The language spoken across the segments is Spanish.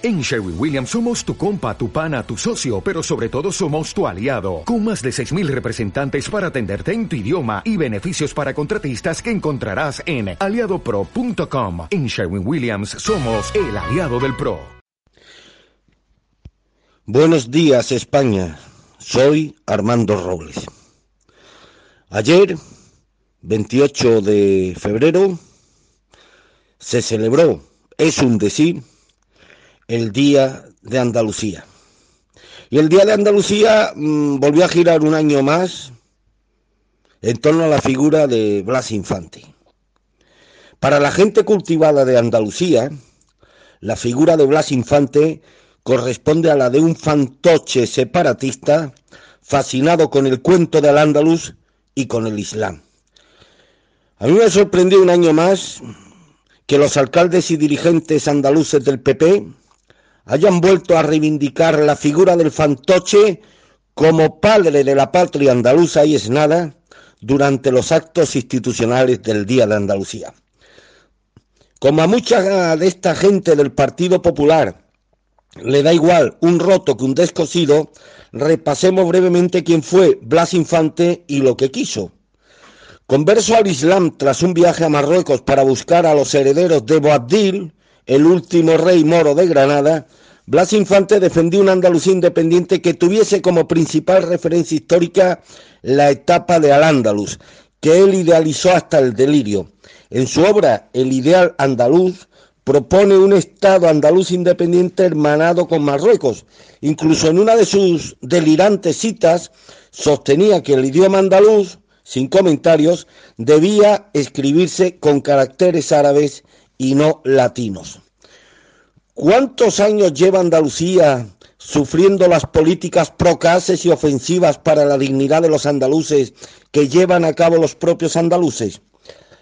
En Sherwin Williams somos tu compa, tu pana, tu socio, pero sobre todo somos tu aliado, con más de 6.000 representantes para atenderte en tu idioma y beneficios para contratistas que encontrarás en aliadopro.com. En Sherwin Williams somos el aliado del PRO. Buenos días España, soy Armando Robles. Ayer, 28 de febrero, se celebró, es un decir, el Día de Andalucía. Y el Día de Andalucía mm, volvió a girar un año más en torno a la figura de Blas Infante. Para la gente cultivada de Andalucía, la figura de Blas Infante corresponde a la de un fantoche separatista fascinado con el cuento del andaluz y con el Islam. A mí me sorprendió un año más que los alcaldes y dirigentes andaluces del PP hayan vuelto a reivindicar la figura del fantoche como padre de la patria andaluza y es nada durante los actos institucionales del Día de Andalucía. Como a mucha de esta gente del Partido Popular le da igual un roto que un descosido, repasemos brevemente quién fue Blas Infante y lo que quiso. Converso al Islam tras un viaje a Marruecos para buscar a los herederos de Boabdil, el último rey moro de Granada, Blas Infante defendió una Andalucía independiente que tuviese como principal referencia histórica la etapa de Al-Ándalus, que él idealizó hasta el delirio. En su obra El ideal andaluz propone un Estado andaluz independiente hermanado con Marruecos. Incluso en una de sus delirantes citas sostenía que el idioma andaluz, sin comentarios, debía escribirse con caracteres árabes y no latinos. ¿Cuántos años lleva Andalucía sufriendo las políticas procaces y ofensivas para la dignidad de los andaluces que llevan a cabo los propios andaluces?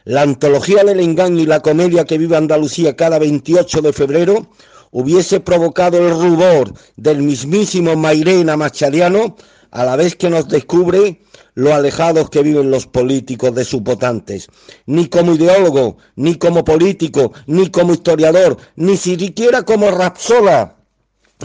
La antología del engaño y la comedia que vive Andalucía cada 28 de febrero hubiese provocado el rubor del mismísimo Mairena Machadiano a la vez que nos descubre lo alejados que viven los políticos de sus votantes. Ni como ideólogo, ni como político, ni como historiador, ni siquiera como rapsola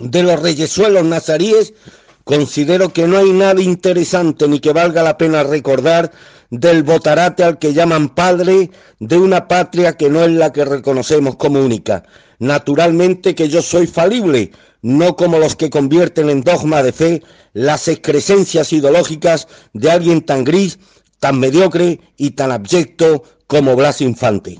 de los reyesuelos nazaríes, considero que no hay nada interesante ni que valga la pena recordar del botarate al que llaman padre de una patria que no es la que reconocemos como única. Naturalmente que yo soy falible, no como los que convierten en dogma de fe las excrescencias ideológicas de alguien tan gris, tan mediocre y tan abyecto como Blas Infante.